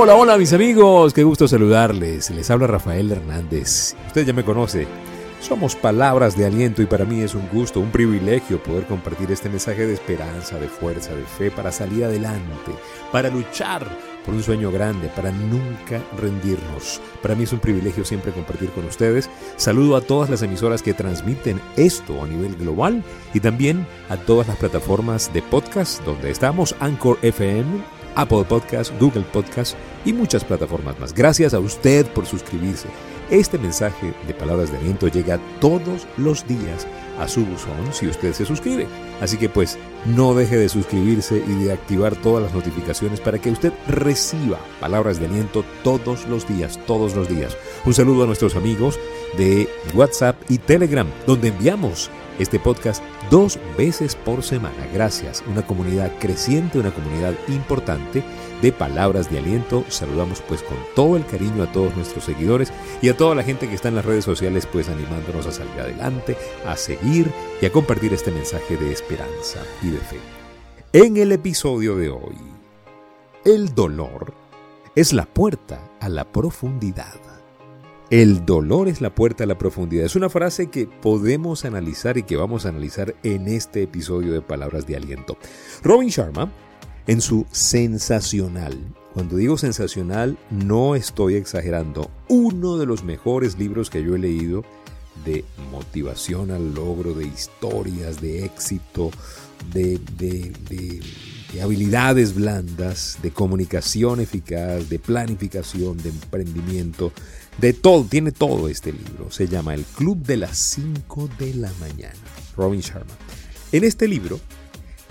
hola, hola mis amigos, qué gusto saludarles. Les habla Rafael Hernández. Usted ya me conoce. Somos palabras de aliento y para mí es un gusto, un privilegio poder compartir este mensaje de esperanza, de fuerza, de fe para salir adelante, para luchar por un sueño grande, para nunca rendirnos. Para mí es un privilegio siempre compartir con ustedes. Saludo a todas las emisoras que transmiten esto a nivel global y también a todas las plataformas de podcast donde estamos, Anchor FM, Apple Podcast, Google Podcast y muchas plataformas más. Gracias a usted por suscribirse. Este mensaje de palabras de aliento llega todos los días a su buzón si usted se suscribe. Así que pues no deje de suscribirse y de activar todas las notificaciones para que usted reciba palabras de aliento todos los días, todos los días. Un saludo a nuestros amigos de WhatsApp y Telegram, donde enviamos este podcast dos veces por semana. Gracias. Una comunidad creciente, una comunidad importante de palabras de aliento. Saludamos pues con todo el cariño a todos nuestros seguidores y a toda la gente que está en las redes sociales pues animándonos a salir adelante, a seguir y a compartir este mensaje de esperanza y de fe. En el episodio de hoy, el dolor es la puerta a la profundidad. El dolor es la puerta a la profundidad. Es una frase que podemos analizar y que vamos a analizar en este episodio de Palabras de Aliento. Robin Sharma, en su sensacional, cuando digo sensacional no estoy exagerando, uno de los mejores libros que yo he leído de motivación al logro, de historias, de éxito, de, de habilidades blandas, de comunicación eficaz, de planificación, de emprendimiento, de todo, tiene todo este libro. Se llama El Club de las 5 de la mañana. Robin Sharma. En este libro,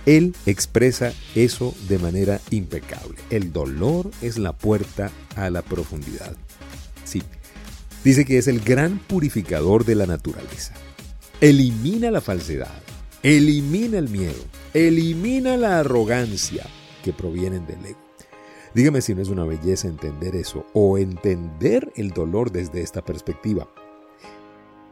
él expresa eso de manera impecable. El dolor es la puerta a la profundidad. Sí, dice que es el gran purificador de la naturaleza. Elimina la falsedad, elimina el miedo, elimina la arrogancia que provienen del ego. Dígame si no es una belleza entender eso o entender el dolor desde esta perspectiva.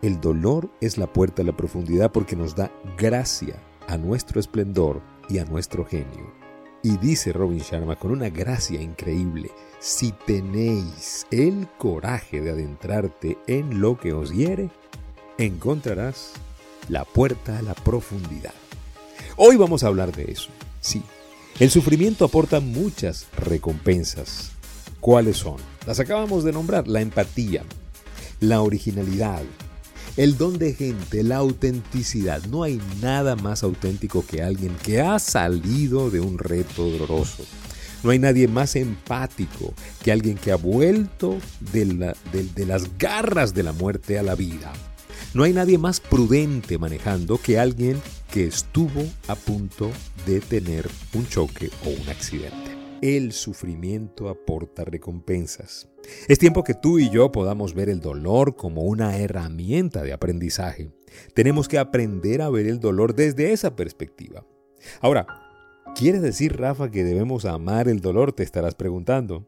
El dolor es la puerta a la profundidad porque nos da gracia a nuestro esplendor y a nuestro genio. Y dice Robin Sharma con una gracia increíble, si tenéis el coraje de adentrarte en lo que os hiere, encontrarás la puerta a la profundidad. Hoy vamos a hablar de eso. Sí, el sufrimiento aporta muchas recompensas. ¿Cuáles son? Las acabamos de nombrar, la empatía, la originalidad, el don de gente, la autenticidad. No hay nada más auténtico que alguien que ha salido de un reto doloroso. No hay nadie más empático que alguien que ha vuelto de, de, las garras de la muerte a la vida. No hay nadie más prudente manejando que alguien que estuvo a punto de tener un choque o un accidente. El sufrimiento aporta recompensas. Es tiempo que tú y yo podamos ver el dolor como una herramienta de aprendizaje. Tenemos que aprender a ver el dolor desde esa perspectiva. Ahora, ¿quiere decir, Rafa, que debemos amar el dolor? Te estarás preguntando.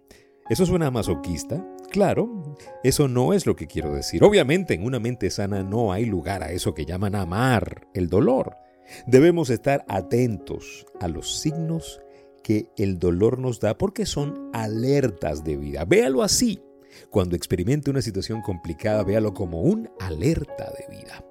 ¿Eso suena masoquista? Claro, eso no es lo que quiero decir. Obviamente en una mente sana no hay lugar a eso que llaman amar el dolor. Debemos estar atentos a los signos que el dolor nos da porque son alertas de vida. Véalo así. Cuando experimente una situación complicada, véalo como un alerta de vida.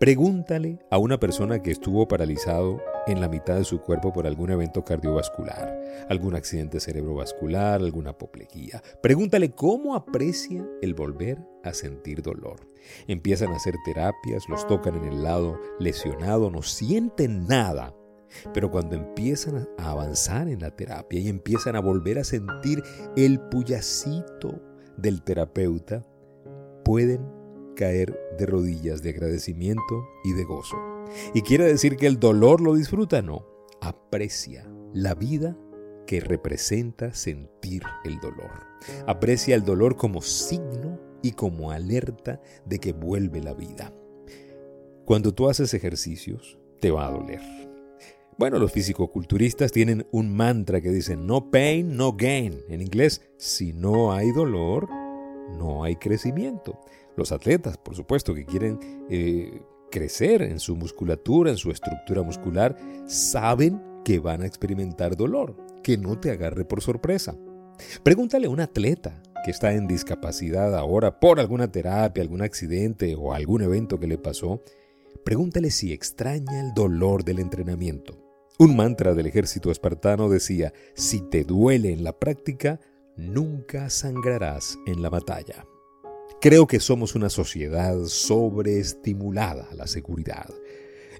Pregúntale a una persona que estuvo paralizado en la mitad de su cuerpo por algún evento cardiovascular, algún accidente cerebrovascular, alguna apoplejía. Pregúntale cómo aprecia el volver a sentir dolor. Empiezan a hacer terapias, los tocan en el lado lesionado, no sienten nada. Pero cuando empiezan a avanzar en la terapia y empiezan a volver a sentir el puyacito del terapeuta, pueden caer de rodillas de agradecimiento y de gozo. ¿Y quiere decir que el dolor lo disfruta? No, aprecia la vida que representa sentir el dolor. Aprecia el dolor como signo y como alerta de que vuelve la vida. Cuando tú haces ejercicios, te va a doler. Bueno, los fisicoculturistas tienen un mantra que dice no pain, no gain. En inglés, si no hay dolor, no hay crecimiento. Los atletas, por supuesto, que quieren eh, crecer en su musculatura, en su estructura muscular, saben que van a experimentar dolor, que no te agarre por sorpresa. Pregúntale a un atleta que está en discapacidad ahora por alguna terapia, algún accidente o algún evento que le pasó. Pregúntale si extraña el dolor del entrenamiento. Un mantra del ejército espartano decía, si te duele en la práctica, nunca sangrarás en la batalla. Creo que somos una sociedad sobreestimulada a la seguridad.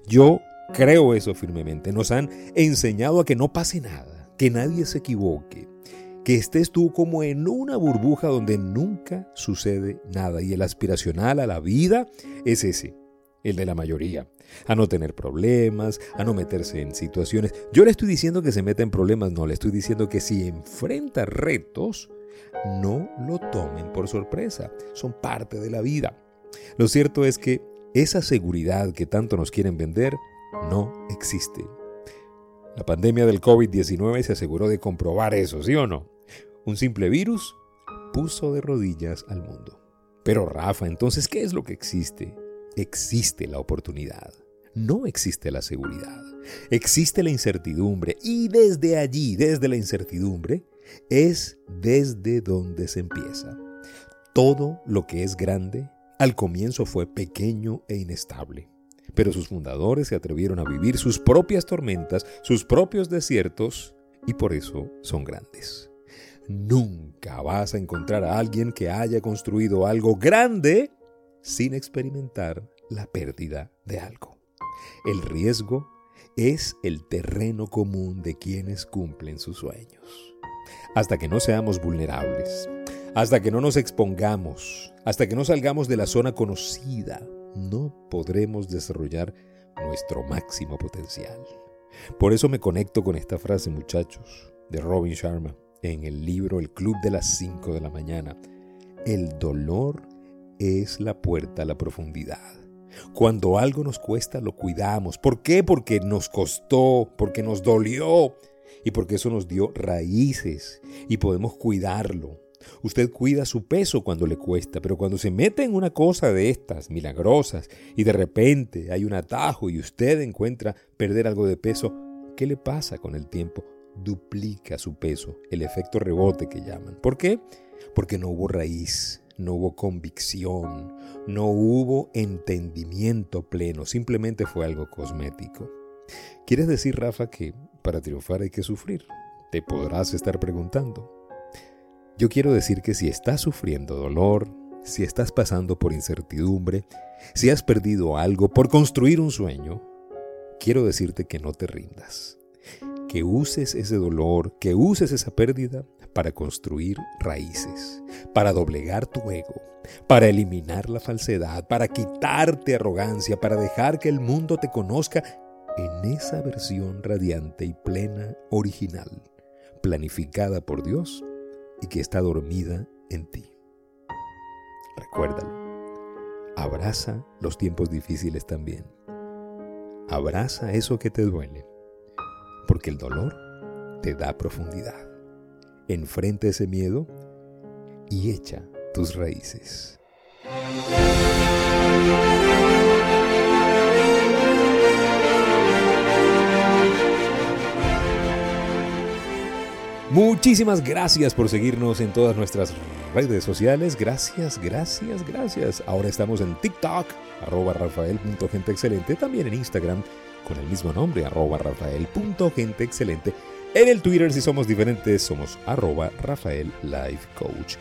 Yo creo eso firmemente. Nos han enseñado a que no pase nada, que nadie se equivoque, que estés tú como en una burbuja donde nunca sucede nada. Y el aspiracional a la vida es ese, el de la mayoría, a no tener problemas, a no meterse en situaciones. Yo le estoy diciendo que se meta en problemas, no, le estoy diciendo que si enfrenta retos, no lo tomen por sorpresa, son parte de la vida. Lo cierto es que esa seguridad que tanto nos quieren vender no existe. La pandemia del COVID-19 se aseguró de comprobar eso, ¿sí o no? Un simple virus puso de rodillas al mundo. Pero Rafa, entonces, ¿qué es lo que existe? Existe la oportunidad, no existe la seguridad, existe la incertidumbre y desde allí, desde la incertidumbre, es desde donde se empieza. Todo lo que es grande al comienzo fue pequeño e inestable, pero sus fundadores se atrevieron a vivir sus propias tormentas, sus propios desiertos, y por eso son grandes. Nunca vas a encontrar a alguien que haya construido algo grande sin experimentar la pérdida de algo. El riesgo es el terreno común de quienes cumplen sus sueños. Hasta que no seamos vulnerables, hasta que no nos expongamos, hasta que no salgamos de la zona conocida, no podremos desarrollar nuestro máximo potencial. Por eso me conecto con esta frase, muchachos, de Robin Sharma en el libro El Club de las 5 de la mañana. El dolor es la puerta a la profundidad. Cuando algo nos cuesta, lo cuidamos. ¿Por qué? Porque nos costó, porque nos dolió y porque eso nos dio raíces y podemos cuidarlo. Usted cuida su peso cuando le cuesta, pero cuando se mete en una cosa de estas milagrosas y de repente hay un atajo y usted encuentra perder algo de peso, ¿qué le pasa con el tiempo? Duplica su peso, el efecto rebote que llaman. ¿Por qué? Porque no hubo raíz, no hubo convicción, no hubo entendimiento pleno, simplemente fue algo cosmético. ¿Quieres decir, Rafa, que para triunfar hay que sufrir? Te podrás estar preguntando. Yo quiero decir que si estás sufriendo dolor, si estás pasando por incertidumbre, si has perdido algo por construir un sueño, quiero decirte que no te rindas, que uses ese dolor, que uses esa pérdida para construir raíces, para doblegar tu ego, para eliminar la falsedad, para quitarte arrogancia, para dejar que el mundo te conozca en esa versión radiante y plena original, planificada por Dios y que está dormida en ti. Recuérdalo, abraza los tiempos difíciles también. Abraza eso que te duele, porque el dolor te da profundidad enfrente ese miedo y echa tus raíces. Muchísimas gracias por seguirnos en todas nuestras redes sociales. Gracias, gracias, gracias. Ahora estamos en TikTok, arroba rafael.genteexcelente. También en Instagram con el mismo nombre, arroba rafael.genteexcelente en el Twitter, si somos diferentes, somos arroba Rafael Life Coach.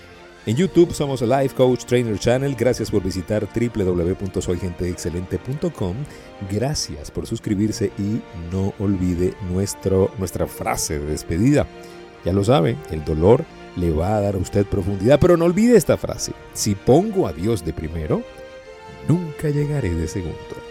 En YouTube somos Life Coach Trainer Channel. Gracias por visitar www.soygenteexcelente.com. Gracias por suscribirse y no olvide nuestra frase de despedida. Ya lo sabe, el dolor le va a dar a usted profundidad, pero no olvide esta frase. Si pongo a Dios de primero, nunca llegaré de segundo.